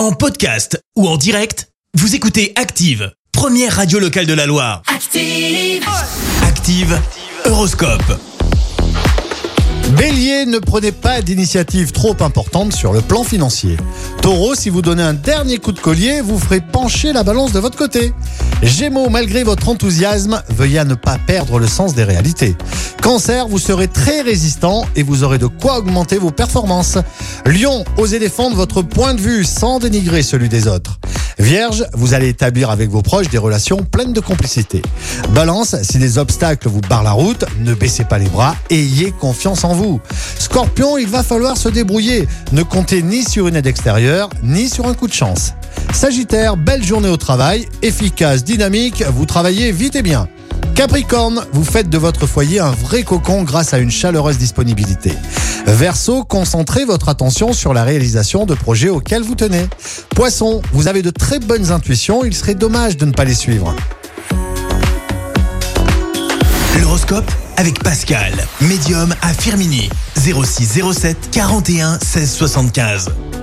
En podcast ou en direct, vous écoutez Active, première radio locale de la Loire. Active. Active, Horoscope. Bélier, ne prenez pas d'initiative trop importante sur le plan financier. Taureau, si vous donnez un dernier coup de collier, vous ferez pencher la balance de votre côté. Gémeaux, malgré votre enthousiasme, veuillez à ne pas perdre le sens des réalités. Cancer, vous serez très résistant et vous aurez de quoi augmenter vos performances. Lion, osez défendre votre point de vue sans dénigrer celui des autres. Vierge, vous allez établir avec vos proches des relations pleines de complicité. Balance, si des obstacles vous barrent la route, ne baissez pas les bras, ayez confiance en vous. Scorpion, il va falloir se débrouiller. Ne comptez ni sur une aide extérieure, ni sur un coup de chance. Sagittaire, belle journée au travail, efficace, dynamique, vous travaillez vite et bien. Capricorne, vous faites de votre foyer un vrai cocon grâce à une chaleureuse disponibilité. Verseau, concentrez votre attention sur la réalisation de projets auxquels vous tenez. Poisson, vous avez de très bonnes intuitions, il serait dommage de ne pas les suivre. L'horoscope avec Pascal, médium à Firmini. 06 07 41 16 75.